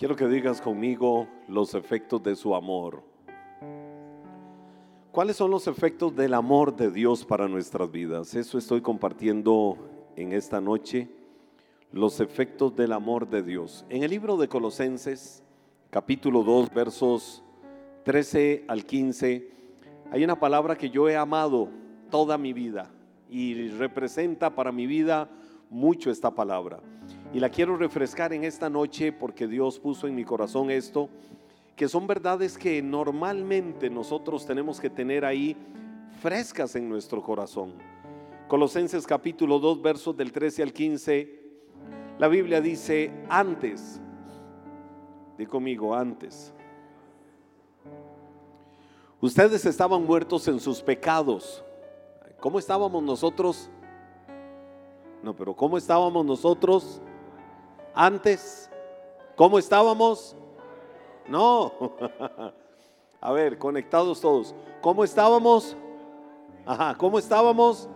Quiero que digas conmigo los efectos de su amor. ¿Cuáles son los efectos del amor de Dios para nuestras vidas? Eso estoy compartiendo en esta noche, los efectos del amor de Dios. En el libro de Colosenses, capítulo 2, versos 13 al 15, hay una palabra que yo he amado toda mi vida y representa para mi vida mucho esta palabra. Y la quiero refrescar en esta noche porque Dios puso en mi corazón esto, que son verdades que normalmente nosotros tenemos que tener ahí frescas en nuestro corazón. Colosenses capítulo 2 versos del 13 al 15, la Biblia dice, antes, di conmigo, antes. Ustedes estaban muertos en sus pecados. ¿Cómo estábamos nosotros? No, pero ¿cómo estábamos nosotros antes? ¿Cómo estábamos? No. A ver, conectados todos. ¿Cómo estábamos? Ajá, ¿cómo estábamos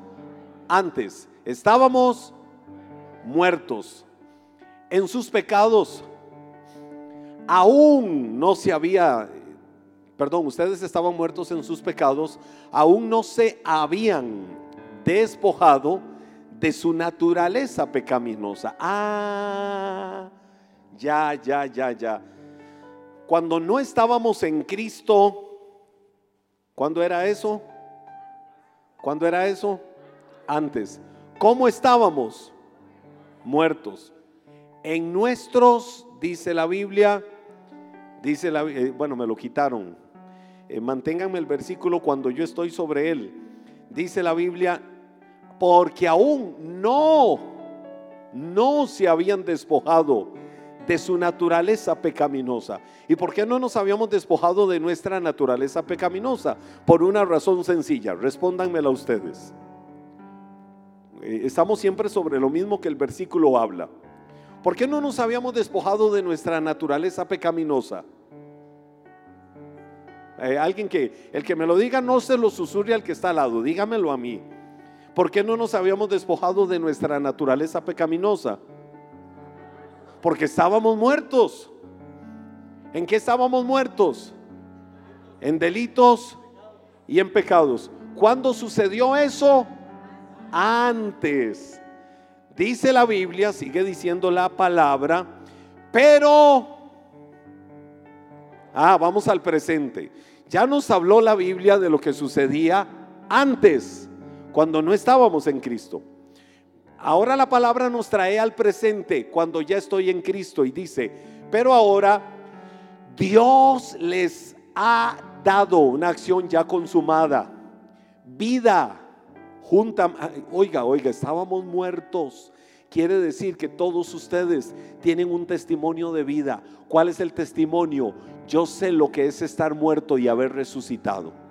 antes? Estábamos muertos en sus pecados. Aún no se había, perdón, ustedes estaban muertos en sus pecados, aún no se habían despojado de su naturaleza pecaminosa. Ah, ya, ya, ya, ya. Cuando no estábamos en Cristo, ¿cuándo era eso? ¿Cuándo era eso? Antes. ¿Cómo estábamos? Muertos. En nuestros, dice la Biblia, dice la eh, bueno, me lo quitaron. Eh, manténganme el versículo cuando yo estoy sobre él. Dice la Biblia, porque aún no, no se habían despojado de su naturaleza pecaminosa. ¿Y por qué no nos habíamos despojado de nuestra naturaleza pecaminosa? Por una razón sencilla, respóndanmela ustedes. Eh, estamos siempre sobre lo mismo que el versículo habla. ¿Por qué no nos habíamos despojado de nuestra naturaleza pecaminosa? Eh, alguien que, el que me lo diga, no se lo susurre al que está al lado, dígamelo a mí. ¿Por qué no nos habíamos despojado de nuestra naturaleza pecaminosa? Porque estábamos muertos. ¿En qué estábamos muertos? En delitos y en pecados. ¿Cuándo sucedió eso? Antes. Dice la Biblia, sigue diciendo la palabra, pero... Ah, vamos al presente. Ya nos habló la Biblia de lo que sucedía antes cuando no estábamos en Cristo. Ahora la palabra nos trae al presente cuando ya estoy en Cristo y dice, pero ahora Dios les ha dado una acción ya consumada, vida junta, oiga, oiga, estábamos muertos. Quiere decir que todos ustedes tienen un testimonio de vida. ¿Cuál es el testimonio? Yo sé lo que es estar muerto y haber resucitado.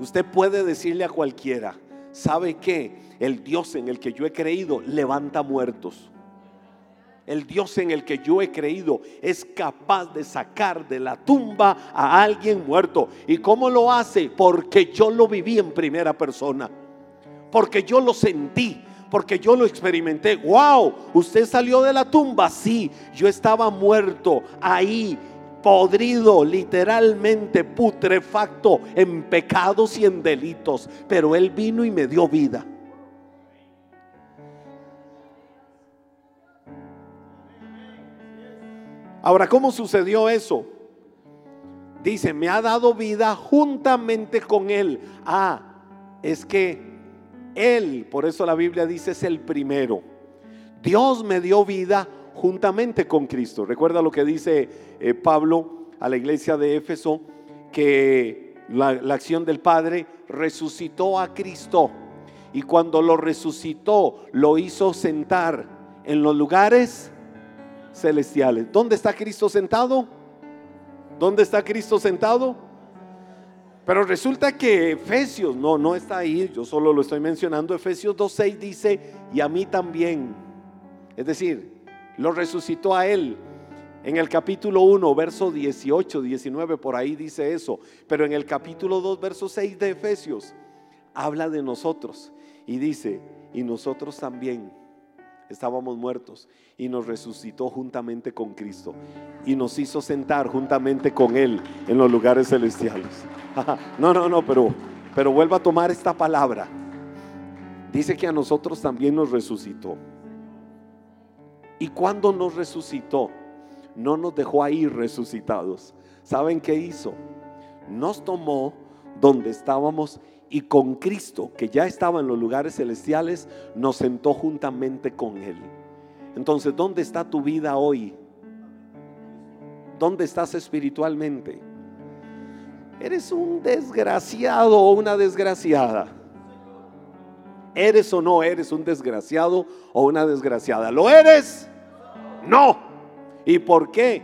Usted puede decirle a cualquiera, ¿sabe qué? El Dios en el que yo he creído levanta muertos. El Dios en el que yo he creído es capaz de sacar de la tumba a alguien muerto. ¿Y cómo lo hace? Porque yo lo viví en primera persona. Porque yo lo sentí. Porque yo lo experimenté. ¡Wow! ¿Usted salió de la tumba? Sí, yo estaba muerto ahí podrido, literalmente putrefacto en pecados y en delitos, pero Él vino y me dio vida. Ahora, ¿cómo sucedió eso? Dice, me ha dado vida juntamente con Él. Ah, es que Él, por eso la Biblia dice, es el primero. Dios me dio vida juntamente con Cristo. Recuerda lo que dice eh, Pablo a la iglesia de Éfeso, que la, la acción del Padre resucitó a Cristo y cuando lo resucitó lo hizo sentar en los lugares celestiales. ¿Dónde está Cristo sentado? ¿Dónde está Cristo sentado? Pero resulta que Efesios, no, no está ahí, yo solo lo estoy mencionando, Efesios 2.6 dice, y a mí también. Es decir, lo resucitó a él. En el capítulo 1, verso 18, 19, por ahí dice eso. Pero en el capítulo 2, verso 6 de Efesios, habla de nosotros. Y dice, y nosotros también estábamos muertos y nos resucitó juntamente con Cristo y nos hizo sentar juntamente con Él en los lugares celestiales. no, no, no, pero, pero vuelva a tomar esta palabra. Dice que a nosotros también nos resucitó. Y cuando nos resucitó, no nos dejó ahí resucitados. ¿Saben qué hizo? Nos tomó donde estábamos y con Cristo, que ya estaba en los lugares celestiales, nos sentó juntamente con Él. Entonces, ¿dónde está tu vida hoy? ¿Dónde estás espiritualmente? ¿Eres un desgraciado o una desgraciada? ¿Eres o no eres un desgraciado o una desgraciada? ¿Lo eres? No. ¿Y por qué?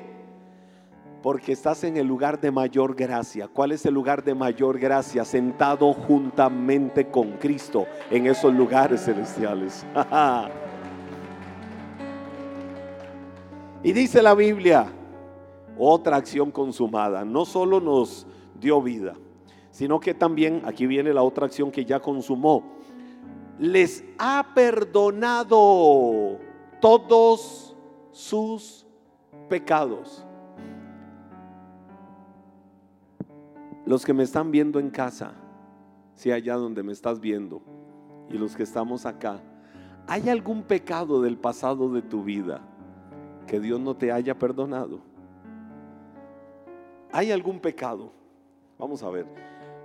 Porque estás en el lugar de mayor gracia. ¿Cuál es el lugar de mayor gracia? Sentado juntamente con Cristo en esos lugares celestiales. Y dice la Biblia, otra acción consumada. No solo nos dio vida, sino que también, aquí viene la otra acción que ya consumó, les ha perdonado todos sus pecados. Los que me están viendo en casa, si allá donde me estás viendo, y los que estamos acá, ¿hay algún pecado del pasado de tu vida? que Dios no te haya perdonado? ¿Hay algún pecado? Vamos a ver.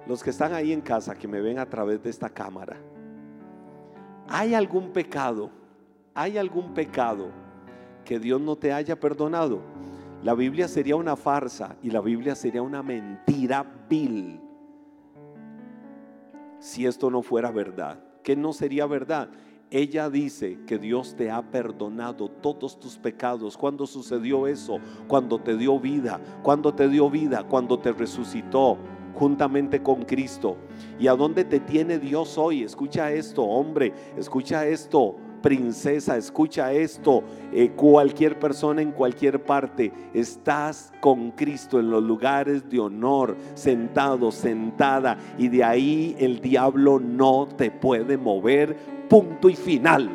Los que están ahí en casa, que me ven a través de esta cámara. ¿Hay algún pecado? ¿Hay algún pecado que Dios no te haya perdonado? La Biblia sería una farsa y la Biblia sería una mentira vil si esto no fuera verdad. ¿Qué no sería verdad? Ella dice que Dios te ha perdonado todos tus pecados. ¿Cuándo sucedió eso? Cuando te dio vida. Cuando te dio vida, cuando te resucitó juntamente con Cristo. ¿Y a dónde te tiene Dios hoy? Escucha esto, hombre, escucha esto, princesa, escucha esto. Eh, cualquier persona en cualquier parte, estás con Cristo en los lugares de honor, sentado, sentada, y de ahí el diablo no te puede mover punto y final.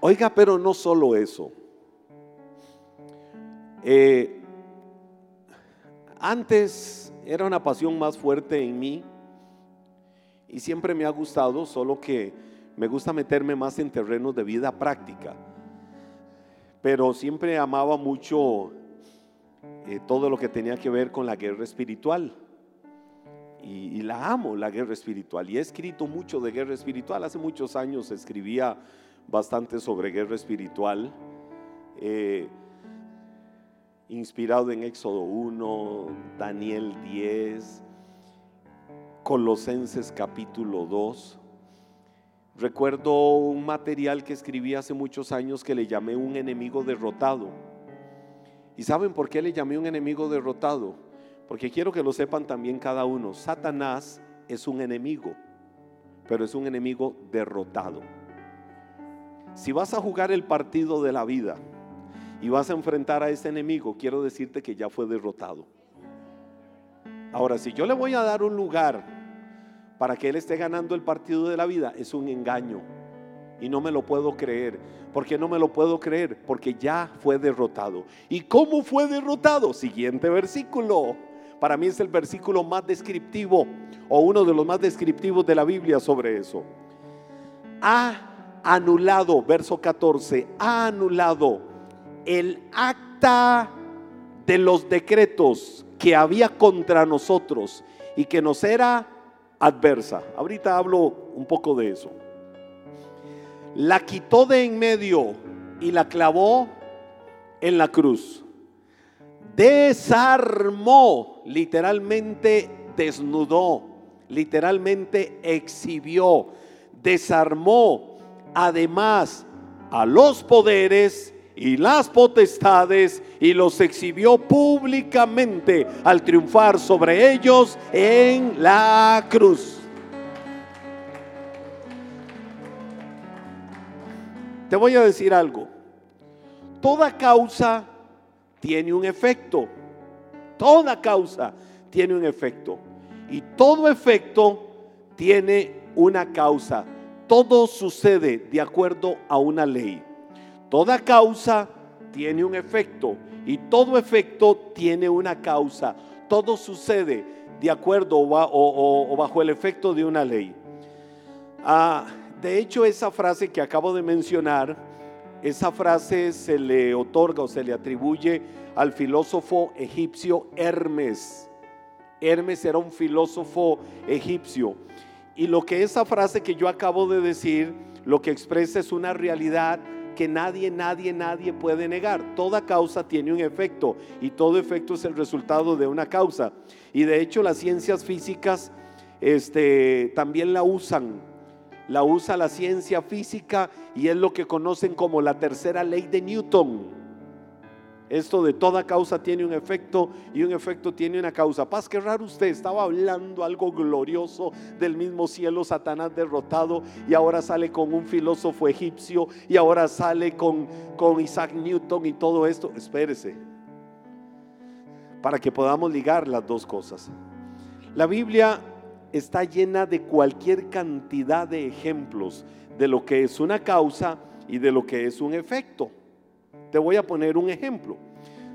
Oiga, pero no solo eso. Eh, antes era una pasión más fuerte en mí y siempre me ha gustado, solo que me gusta meterme más en terrenos de vida práctica. Pero siempre amaba mucho eh, todo lo que tenía que ver con la guerra espiritual. Y, la amo, la guerra espiritual. Y he escrito mucho de guerra espiritual. Hace muchos años escribía bastante sobre guerra espiritual. Eh, inspirado en Éxodo 1, Daniel 10, Colosenses capítulo 2. Recuerdo un material que escribí hace muchos años que le llamé un enemigo derrotado ¿Y saben por qué le llamé un enemigo derrotado? Porque quiero que lo sepan también cada uno. Satanás es un enemigo, pero es un enemigo derrotado. Si vas a jugar el partido de la vida y vas a enfrentar a ese enemigo, quiero decirte que ya fue derrotado. Ahora, si yo le voy a dar un lugar para que él esté ganando el partido de la vida, es un engaño. Y no me lo puedo creer. ¿Por qué no me lo puedo creer? Porque ya fue derrotado. ¿Y cómo fue derrotado? Siguiente versículo. Para mí es el versículo más descriptivo o uno de los más descriptivos de la Biblia sobre eso. Ha anulado, verso 14, ha anulado el acta de los decretos que había contra nosotros y que nos era adversa. Ahorita hablo un poco de eso la quitó de en medio y la clavó en la cruz. Desarmó, literalmente desnudó, literalmente exhibió, desarmó además a los poderes y las potestades y los exhibió públicamente al triunfar sobre ellos en la cruz. Te voy a decir algo. Toda causa tiene un efecto. Toda causa tiene un efecto. Y todo efecto tiene una causa. Todo sucede de acuerdo a una ley. Toda causa tiene un efecto y todo efecto tiene una causa. Todo sucede de acuerdo o, bajo el efecto de una ley. Ah, de hecho, esa frase que acabo de mencionar, esa frase se le otorga o se le atribuye al filósofo egipcio Hermes. Hermes era un filósofo egipcio. Y lo que esa frase que yo acabo de decir, lo que expresa es una realidad que nadie, nadie, nadie puede negar. Toda causa tiene un efecto y todo efecto es el resultado de una causa. Y de hecho las ciencias físicas este, también la usan. La usa la ciencia física y es lo que conocen como la tercera ley de Newton. Esto de toda causa tiene un efecto y un efecto tiene una causa. Paz, qué raro usted, estaba hablando algo glorioso del mismo cielo, Satanás derrotado, y ahora sale con un filósofo egipcio, y ahora sale con, con Isaac Newton y todo esto. Espérese, para que podamos ligar las dos cosas. La Biblia está llena de cualquier cantidad de ejemplos de lo que es una causa y de lo que es un efecto. Te voy a poner un ejemplo.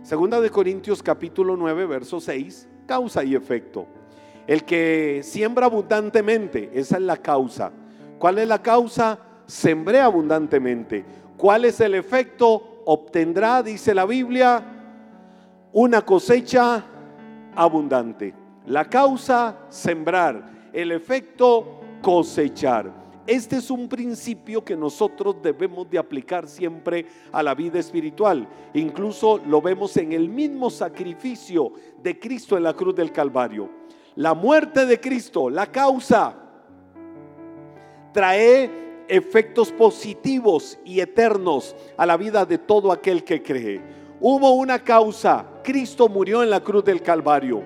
Segunda de Corintios capítulo 9, verso 6, causa y efecto. El que siembra abundantemente, esa es la causa. ¿Cuál es la causa? Sembré abundantemente. ¿Cuál es el efecto? Obtendrá, dice la Biblia, una cosecha abundante. La causa, sembrar. El efecto, cosechar. Este es un principio que nosotros debemos de aplicar siempre a la vida espiritual. Incluso lo vemos en el mismo sacrificio de Cristo en la cruz del Calvario. La muerte de Cristo, la causa, trae efectos positivos y eternos a la vida de todo aquel que cree. Hubo una causa, Cristo murió en la cruz del Calvario.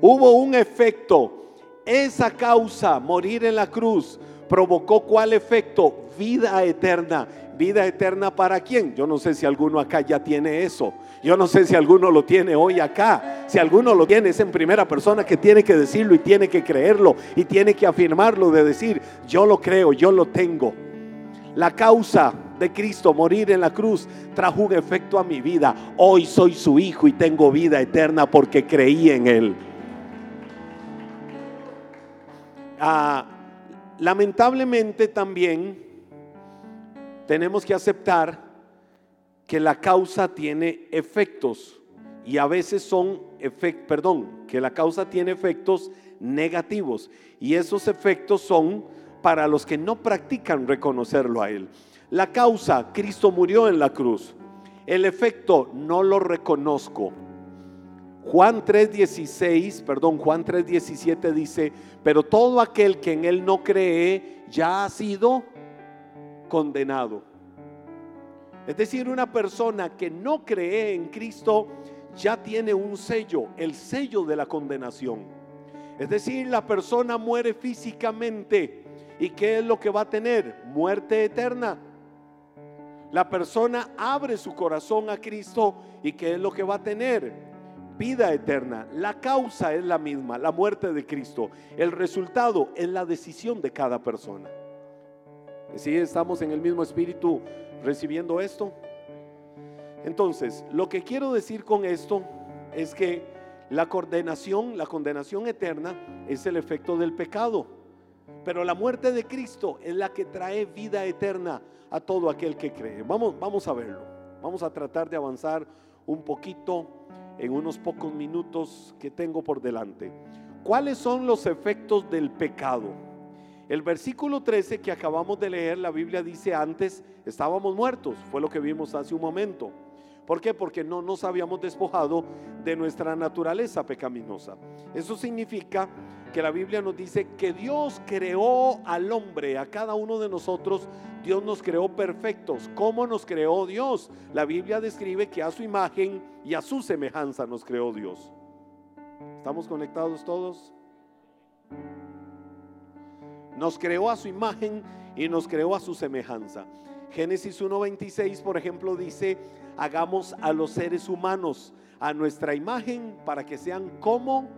Hubo un efecto, esa causa, morir en la cruz, provocó cuál efecto? Vida eterna. ¿Vida eterna para quién? Yo no sé si alguno acá ya tiene eso. Yo no sé si alguno lo tiene hoy acá. Si alguno lo tiene, es en primera persona que tiene que decirlo y tiene que creerlo y tiene que afirmarlo de decir, yo lo creo, yo lo tengo. La causa de Cristo, morir en la cruz, trajo un efecto a mi vida. Hoy soy su hijo y tengo vida eterna porque creí en él. Ah, lamentablemente también tenemos que aceptar que la causa tiene efectos y a veces son efectos, perdón, que la causa tiene efectos negativos y esos efectos son para los que no practican reconocerlo a Él. La causa, Cristo murió en la cruz. El efecto, no lo reconozco. Juan 3:16, perdón, Juan 3:17 dice, pero todo aquel que en él no cree ya ha sido condenado. Es decir, una persona que no cree en Cristo ya tiene un sello, el sello de la condenación. Es decir, la persona muere físicamente. ¿Y qué es lo que va a tener? Muerte eterna. La persona abre su corazón a Cristo y ¿qué es lo que va a tener? Vida eterna. La causa es la misma, la muerte de Cristo. El resultado es la decisión de cada persona. Si estamos en el mismo espíritu recibiendo esto. Entonces, lo que quiero decir con esto es que la condenación, la condenación eterna es el efecto del pecado. Pero la muerte de Cristo es la que trae vida eterna a todo aquel que cree. Vamos, vamos a verlo. Vamos a tratar de avanzar un poquito en unos pocos minutos que tengo por delante. ¿Cuáles son los efectos del pecado? El versículo 13 que acabamos de leer, la Biblia dice antes, estábamos muertos, fue lo que vimos hace un momento. ¿Por qué? Porque no nos habíamos despojado de nuestra naturaleza pecaminosa. Eso significa que la Biblia nos dice que Dios creó al hombre, a cada uno de nosotros, Dios nos creó perfectos. ¿Cómo nos creó Dios? La Biblia describe que a su imagen y a su semejanza nos creó Dios. ¿Estamos conectados todos? Nos creó a su imagen y nos creó a su semejanza. Génesis 1.26, por ejemplo, dice, hagamos a los seres humanos a nuestra imagen para que sean como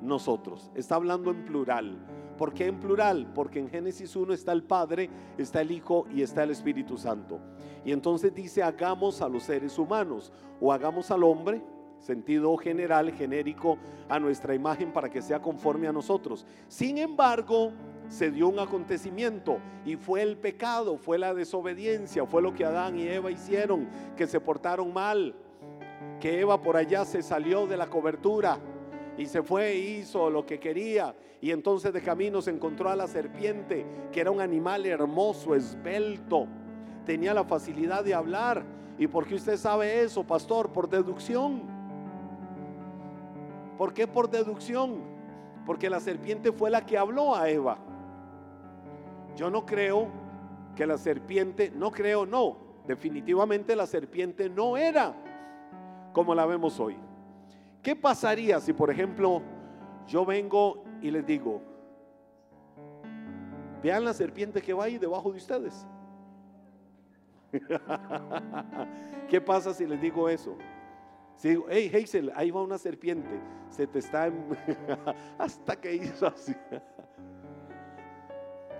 nosotros. Está hablando en plural. ¿Por qué en plural? Porque en Génesis 1 está el Padre, está el Hijo y está el Espíritu Santo. Y entonces dice, hagamos a los seres humanos o hagamos al hombre, sentido general, genérico, a nuestra imagen para que sea conforme a nosotros. Sin embargo, se dio un acontecimiento y fue el pecado, fue la desobediencia, fue lo que Adán y Eva hicieron, que se portaron mal, que Eva por allá se salió de la cobertura y se fue e hizo lo que quería. Y entonces de camino se encontró a la serpiente, que era un animal hermoso, esbelto. Tenía la facilidad de hablar. ¿Y por qué usted sabe eso, pastor? Por deducción. ¿Por qué por deducción? Porque la serpiente fue la que habló a Eva. Yo no creo que la serpiente, no creo, no. Definitivamente la serpiente no era como la vemos hoy. ¿Qué pasaría si, por ejemplo, yo vengo y les digo, vean la serpiente que va ahí debajo de ustedes? ¿Qué pasa si les digo eso? Si digo, hey Hazel, ahí va una serpiente, se te está hasta que hizo así.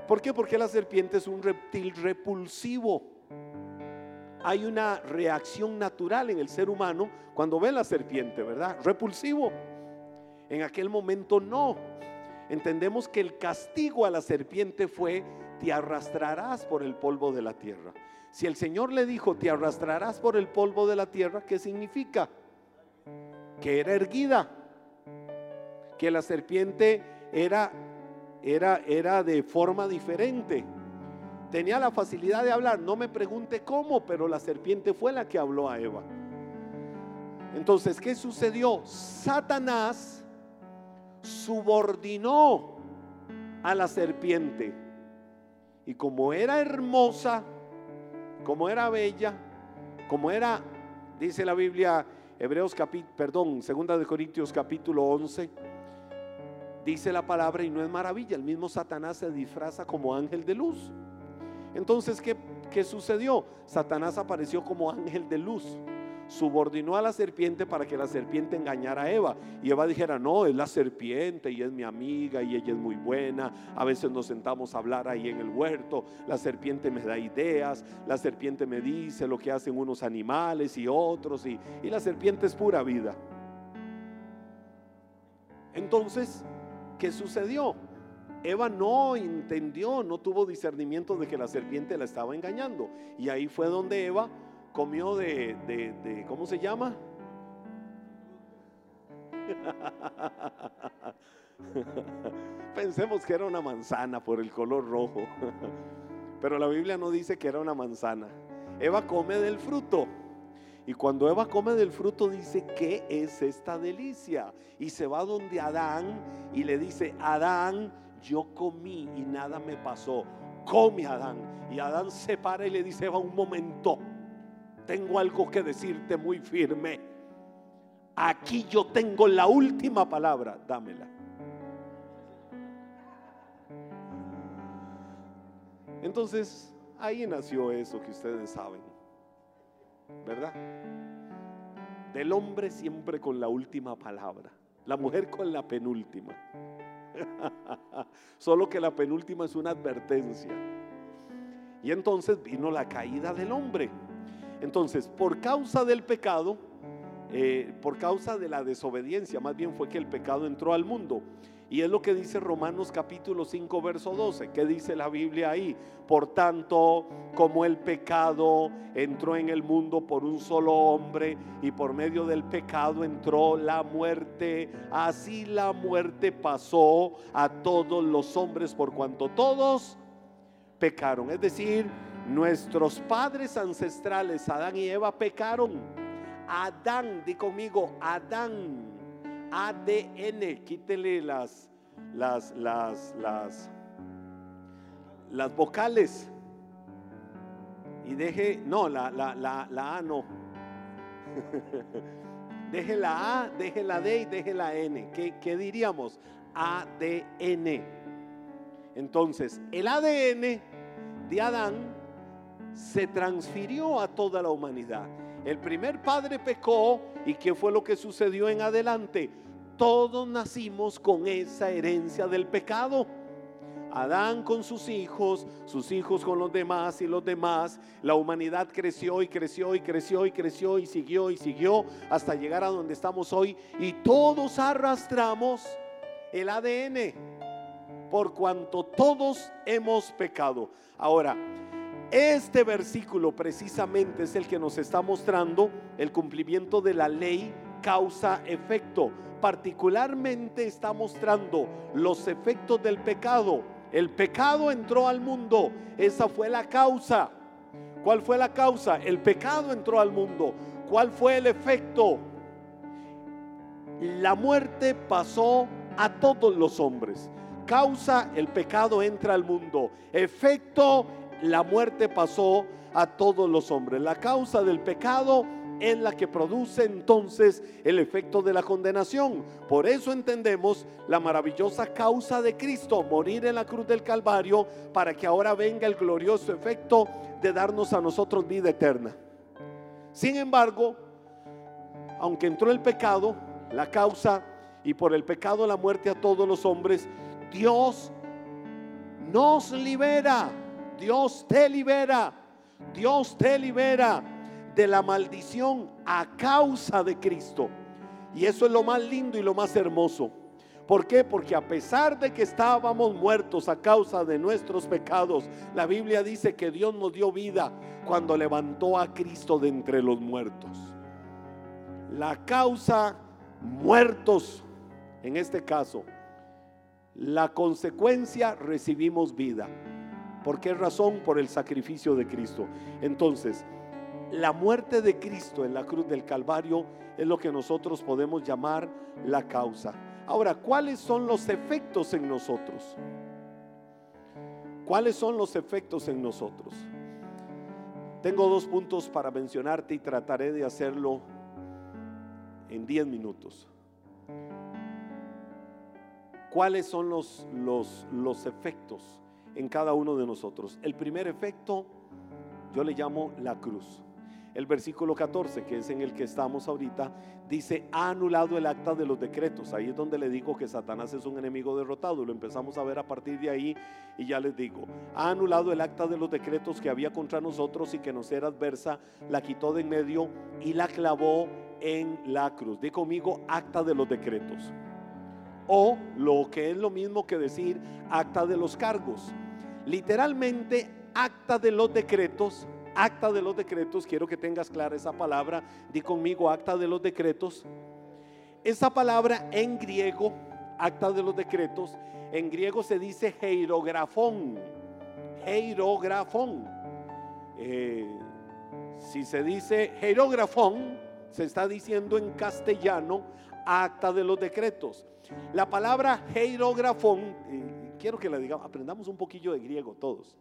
¿Por qué? Porque la serpiente es un reptil repulsivo hay una reacción natural en el ser humano cuando ve la serpiente, ¿verdad? Repulsivo. En aquel momento no. Entendemos que el castigo a la serpiente fue, te arrastrarás por el polvo de la tierra. Si el Señor le dijo, te arrastrarás por el polvo de la tierra, ¿qué significa? Que era erguida, que la serpiente era, era, era de forma diferente tenía la facilidad de hablar. No me pregunte cómo, pero la serpiente fue la que habló a Eva. Entonces, ¿qué sucedió? Satanás subordinó a la serpiente. Y como era hermosa, como era bella, como era, dice la Biblia, Hebreos capítulo, perdón, segunda de Corintios capítulo 11, dice la palabra y no es maravilla, el mismo Satanás se disfraza como ángel de luz. Entonces, ¿qué, sucedió? Satanás apareció como ángel de luz subordinó a la serpiente para que la serpiente engañara a Eva. Y Eva dijera, no, es la serpiente y es mi amiga y ella es muy buena. A veces nos sentamos a hablar ahí en el huerto. La serpiente me da ideas, la serpiente me dice lo que hacen unos animales y otros. Y, y la serpiente es pura vida. Entonces, ¿qué sucedió? Eva no entendió, no tuvo discernimiento de que la serpiente la estaba engañando. Y ahí fue donde Eva comió de, de, ¿cómo se llama? Pensemos que era una manzana por el color rojo. Pero la Biblia no dice que era una manzana. Eva come del fruto. Y cuando Eva come del fruto dice, ¿qué es esta delicia? Y se va donde Adán y le dice, Adán, yo comí y nada me pasó. Come Adán. Y Adán se para y le dice, va un momento, tengo algo que decirte muy firme. Aquí yo tengo la última palabra, dámela. Entonces, ahí nació eso que ustedes saben, ¿verdad? Del hombre siempre con la última palabra, la mujer con la penúltima. Solo que la penúltima es una advertencia. Y entonces vino la caída del hombre. Entonces, por causa del pecado, eh, por causa de la desobediencia, más bien fue que el pecado entró al mundo. Y es lo que dice Romanos capítulo 5, verso 12. ¿Qué dice la Biblia ahí? Por tanto, como el pecado entró en el mundo por un solo hombre y por medio del pecado entró la muerte, así la muerte pasó a todos los hombres por cuanto todos pecaron. Es decir, nuestros padres ancestrales, Adán y Eva, pecaron. Adán, di conmigo, Adán ADN, quítele las, las, las, las, las vocales y deje, no, la, la, la, la A no. deje la A, deje la D y deje la N. ¿Qué, ¿Qué, diríamos? ADN. Entonces, el ADN de Adán se transfirió a toda la humanidad. El primer padre pecó y ¿qué fue lo que sucedió en adelante? todos nacimos con esa herencia del pecado. Adán con sus hijos, sus hijos con los demás y los demás. La humanidad creció y creció y creció y creció y siguió y siguió hasta llegar a donde estamos hoy. Y todos arrastramos el ADN por cuanto todos hemos pecado. Ahora, este versículo precisamente es el que nos está mostrando el cumplimiento de la ley causa-efecto. Particularmente está mostrando los efectos del pecado el pecado entró al mundo. Esa fue la causa. ¿Cuál fue la causa? El pecado entró al mundo. ¿Cuál fue el efecto? La muerte pasó a todos los hombres. Causa, el pecado entra al mundo. Efecto, la muerte pasó a todos los hombres. La causa del pecado es la que produce entonces el efecto de la condenación. Por eso entendemos la maravillosa causa de Cristo, morir en la cruz del Calvario, para que ahora venga el glorioso efecto de darnos a nosotros vida eterna. Sin embargo, aunque entró el pecado, la causa, y por el pecado la muerte a todos los hombres, Dios nos libera, Dios te libera, Dios te libera de la maldición a causa de Cristo. Y eso es lo más lindo y lo más hermoso. ¿Por qué? Porque a pesar de que estábamos muertos a causa de nuestros pecados, la Biblia dice que Dios nos dio vida cuando levantó a Cristo de entre los muertos. La causa, muertos, en este caso, la consecuencia, recibimos vida. ¿Por qué razón? Por el sacrificio de Cristo. Entonces, la muerte de Cristo en la cruz del Calvario es lo que nosotros podemos llamar la causa. Ahora, ¿cuáles son los efectos en nosotros? ¿Cuáles son los efectos en nosotros? Tengo dos puntos para mencionarte y trataré de hacerlo en 10 minutos. ¿Cuáles son los, los, los efectos en cada uno de nosotros? El primer efecto yo le llamo la cruz. El versículo 14, que es en el que estamos ahorita, dice, ha anulado el acta de los decretos. Ahí es donde le digo que Satanás es un enemigo derrotado. Lo empezamos a ver a partir de ahí y ya les digo, ha anulado el acta de los decretos que había contra nosotros y que nos era adversa, la quitó de en medio y la clavó en la cruz. Di conmigo, acta de los decretos. O lo que es lo mismo que decir acta de los cargos. Literalmente, acta de los decretos acta de los decretos, quiero que tengas clara esa palabra, di conmigo acta de los decretos. Esa palabra en griego, acta de los decretos, en griego se dice heirografón, heirografón. Eh, si se dice heirografón, se está diciendo en castellano acta de los decretos. La palabra heirografón, eh, quiero que la digamos, aprendamos un poquillo de griego todos.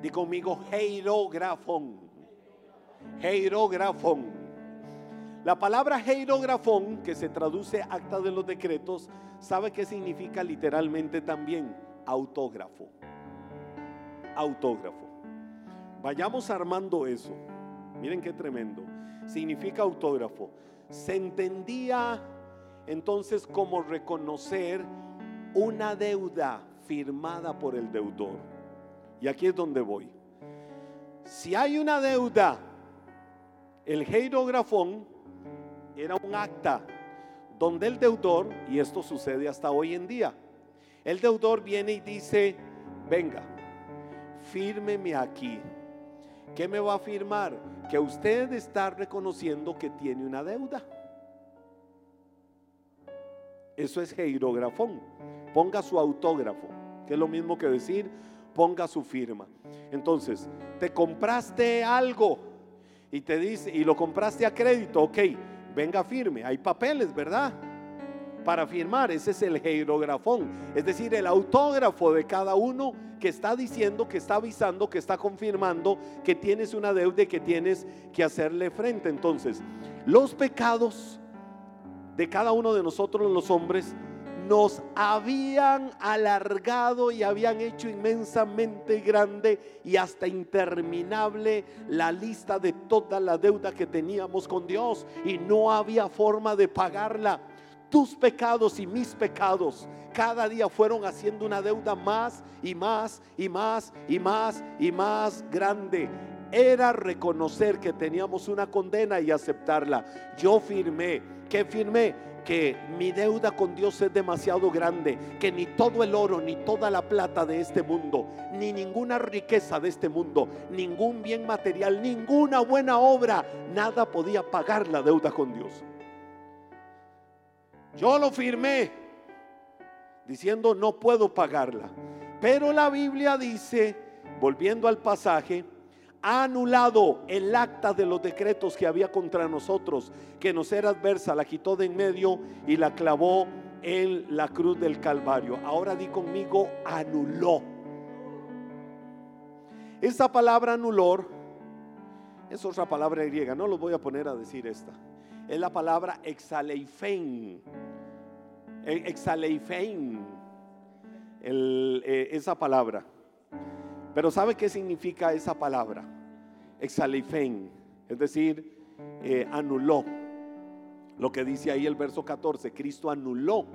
Di conmigo, heirografón. Heirografón. La palabra heirografón, que se traduce acta de los decretos, ¿sabe qué significa literalmente también? Autógrafo. Autógrafo. Vayamos armando eso. Miren qué tremendo. Significa autógrafo. Se entendía entonces como reconocer una deuda firmada por el deudor. Y aquí es donde voy. Si hay una deuda, el heirografón era un acta donde el deudor, y esto sucede hasta hoy en día, el deudor viene y dice, venga, fírmeme aquí. ¿Qué me va a firmar? Que usted está reconociendo que tiene una deuda. Eso es heirografón. Ponga su autógrafo, que es lo mismo que decir, ponga su firma. Entonces, te compraste algo y te dice, y lo compraste a crédito, ok, venga firme, hay papeles, ¿verdad? Para firmar, ese es el jeirografón, es decir, el autógrafo de cada uno que está diciendo, que está avisando, que está confirmando que tienes una deuda y que tienes que hacerle frente. Entonces, los pecados de cada uno de nosotros los hombres nos habían alargado y habían hecho inmensamente grande y hasta interminable la lista de toda la deuda que teníamos con Dios y no había forma de pagarla. tus pecados y mis pecados cada día fueron haciendo una deuda más y más y más y más y más grande. Era reconocer que teníamos una condena y aceptarla. Yo firmé, que firmé que mi deuda con Dios es demasiado grande, que ni todo el oro, ni toda la plata de este mundo, ni ninguna riqueza de este mundo, ningún bien material, ninguna buena obra, nada podía pagar la deuda con Dios. Yo lo firmé diciendo no puedo pagarla. Pero la Biblia dice, volviendo al pasaje, ha anulado el acta de los decretos que había contra nosotros, que nos era adversa, la quitó de en medio y la clavó en la cruz del Calvario. Ahora di conmigo, anuló. Esa palabra anulor es otra palabra griega, no lo voy a poner a decir esta. Es la palabra exaleifen. E, exaleifen. Eh, esa palabra. Pero ¿sabe qué significa esa palabra? Exalifen, es decir, eh, anuló. Lo que dice ahí el verso 14, Cristo anuló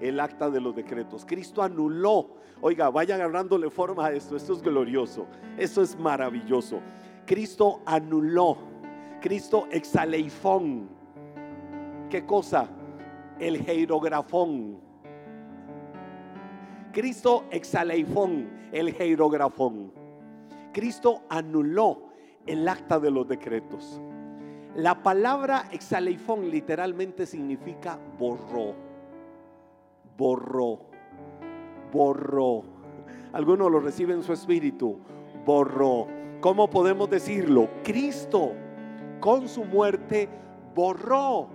el acta de los decretos. Cristo anuló. Oiga, vaya agarrándole forma a esto. Esto es glorioso. Esto es maravilloso. Cristo anuló. Cristo exaleifón. ¿Qué cosa? El jeirografón Cristo exaleifón, el jeirografón. Cristo anuló el acta de los decretos. La palabra exaleifón literalmente significa borró, borró, borró. Algunos lo reciben en su espíritu, borró. ¿Cómo podemos decirlo? Cristo con su muerte borró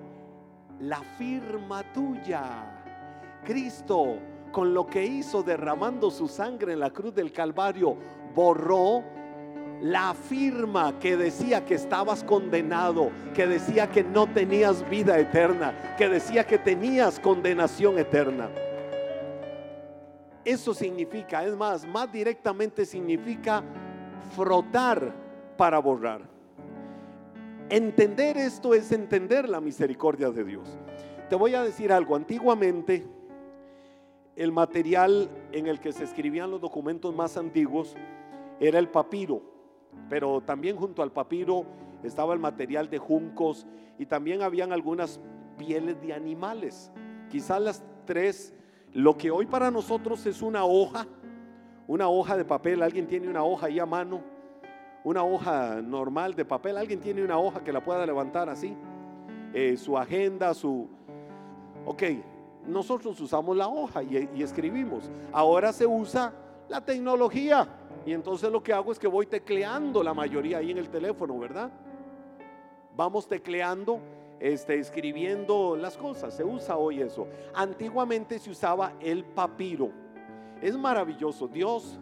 la firma tuya. Cristo con lo que hizo derramando su sangre en la cruz del Calvario, borró la firma que decía que estabas condenado, que decía que no tenías vida eterna, que decía que tenías condenación eterna. Eso significa, es más, más directamente significa frotar para borrar. Entender esto es entender la misericordia de Dios. Te voy a decir algo, antiguamente el material en el que se escribían los documentos más antiguos era el papiro, pero también junto al papiro estaba el material de juncos y también habían algunas pieles de animales. Quizás las tres, lo que hoy para nosotros es una hoja, una hoja de papel, alguien tiene una hoja ahí a mano, una hoja normal de papel, alguien tiene una hoja que la pueda levantar así, eh, su agenda, su... Ok, nosotros usamos la hoja y, escribimos. Ahora se usa la tecnología. Y entonces lo que hago es que voy tecleando la mayoría ahí en el teléfono, ¿verdad? Vamos tecleando, este, escribiendo las cosas. Se usa hoy eso. Antiguamente se usaba el papiro. Es maravilloso. Dios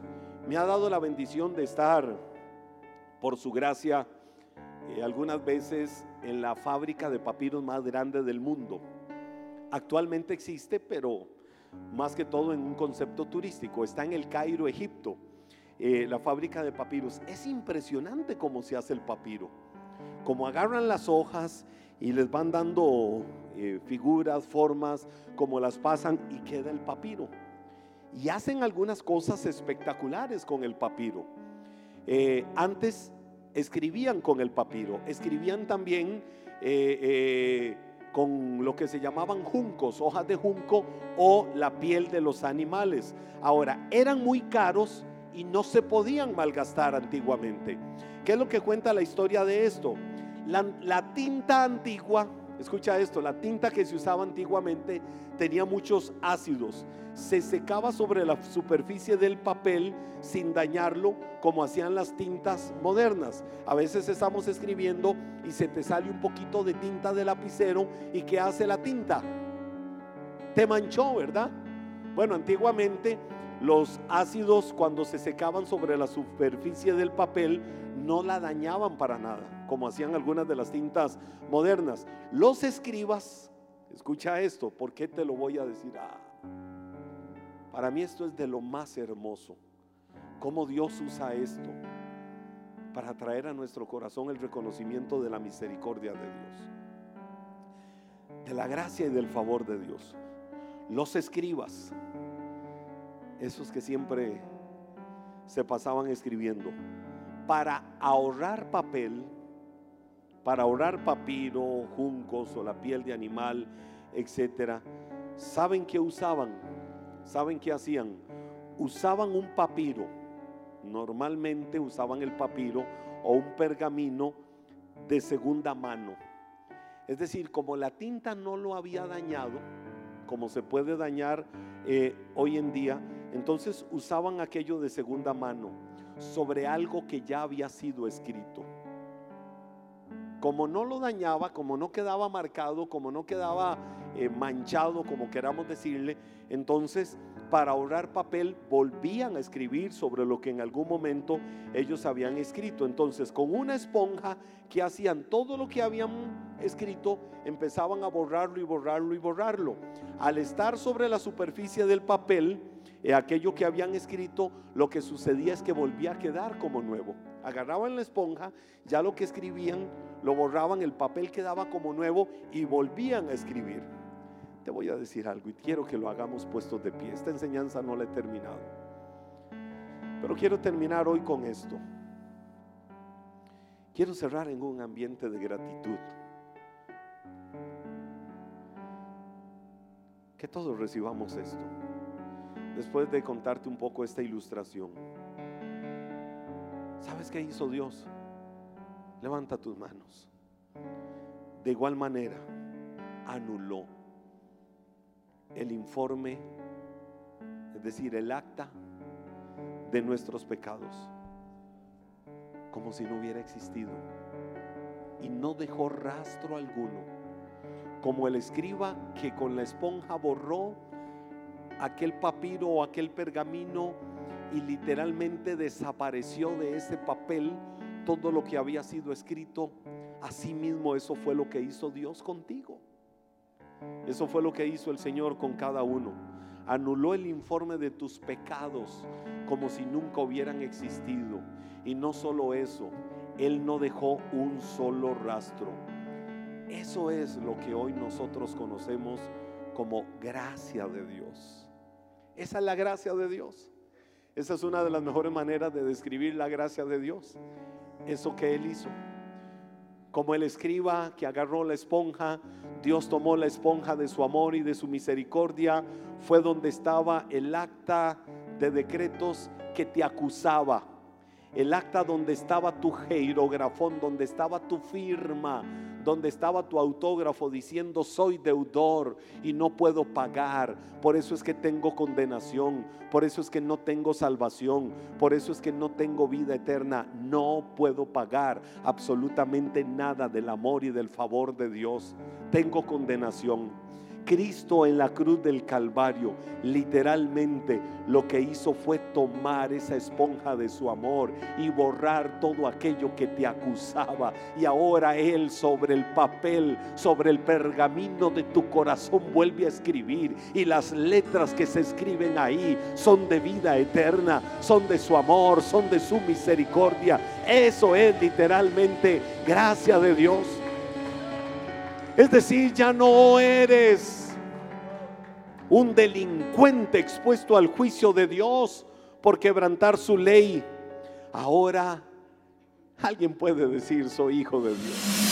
me ha dado la bendición de estar, por su gracia, eh, algunas veces en la fábrica de papiros más grande del mundo actualmente existe, pero más que todo en un concepto turístico. Está en el Cairo, Egipto, eh, la fábrica de papiros. Es impresionante cómo se hace el papiro. Como agarran las hojas y les van dando eh, figuras, formas, como las pasan y queda el papiro. Y hacen algunas cosas espectaculares con el papiro. Eh, antes escribían con el papiro, escribían también con lo que se llamaban juncos, hojas de junco o la piel de los animales. Ahora, eran muy caros y no se podían malgastar antiguamente. ¿Qué es lo que cuenta la historia de esto? La, tinta antigua, escucha esto, la tinta que se usaba antiguamente tenía muchos ácidos se secaba sobre la superficie del papel sin dañarlo como hacían las tintas modernas. A veces estamos escribiendo y se te sale un poquito de tinta de lapicero y ¿qué hace la tinta? Te manchó, ¿verdad? Bueno, antiguamente los ácidos cuando se secaban sobre la superficie del papel no la dañaban para nada, como hacían algunas de las tintas modernas. Los escribas, escucha esto, ¿por qué te lo voy a decir? Ah, para mí esto es de lo más hermoso. Cómo Dios usa esto para traer a nuestro corazón el reconocimiento de la misericordia de Dios. de la gracia y del favor de Dios. Los escribas, esos que siempre se pasaban escribiendo, para ahorrar papel, para ahorrar papiro, juncos o la piel de animal, etcétera, ¿saben qué usaban? ¿Saben qué hacían? Usaban un papiro. Normalmente usaban el papiro o un pergamino de segunda mano. Es decir, como la tinta no lo había dañado, como se puede dañar eh, hoy en día, entonces usaban aquello de segunda mano sobre algo que ya había sido escrito. Como no lo dañaba, como no quedaba marcado, como no quedaba eh, manchado, como queramos decirle, entonces para ahorrar papel volvían a escribir sobre lo que en algún momento ellos habían escrito. Entonces con una esponja que hacían todo lo que habían escrito, empezaban a borrarlo y borrarlo y borrarlo. Al estar sobre la superficie del papel, eh, aquello que habían escrito, lo que sucedía es que volvía a quedar como nuevo. Agarraban la esponja, ya lo que escribían, lo borraban, el papel quedaba como nuevo y volvían a escribir. Te voy a decir algo y quiero que lo hagamos puestos de pie. Esta enseñanza no la he terminado. Pero quiero terminar hoy con esto. Quiero cerrar en un ambiente de gratitud. Que todos recibamos esto después de contarte un poco esta ilustración. ¿Sabes qué hizo Dios? Levanta tus manos. De igual manera, anuló el informe, es decir, el acta de nuestros pecados, como si no hubiera existido. Y no dejó rastro alguno, como el escriba que con la esponja borró aquel papiro o aquel pergamino y literalmente desapareció de ese papel todo lo que había sido escrito. Asimismo, eso fue lo que hizo Dios contigo. Eso fue lo que hizo el Señor con cada uno. Anuló el informe de tus pecados como si nunca hubieran existido. Y no solo eso, Él no dejó un solo rastro. Eso es lo que hoy nosotros conocemos como gracia de Dios. Esa es la gracia de Dios. Esa es una de las mejores maneras de describir la gracia de Dios. Eso que Él hizo. Como el escriba que agarró la esponja, Dios tomó la esponja de su amor y de su misericordia, fue donde estaba el acta de decretos que te acusaba, el acta donde estaba tu jeirografón, donde estaba tu firma, donde estaba tu autógrafo diciendo soy deudor y no puedo pagar. Por eso es que tengo condenación, por eso es que no tengo salvación, por eso es que no tengo vida eterna. No puedo pagar absolutamente nada del amor y del favor de Dios. Tengo condenación. Cristo en la cruz del Calvario literalmente lo que hizo fue tomar esa esponja de su amor y borrar todo aquello que te acusaba. Y ahora Él sobre el papel, sobre el pergamino de tu corazón vuelve a escribir. Y las letras que se escriben ahí son de vida eterna, son de su amor, son de su misericordia. Eso es literalmente gracia de Dios. Es decir, ya no eres un delincuente expuesto al juicio de Dios por quebrantar su ley. Ahora alguien puede decir, soy hijo de Dios.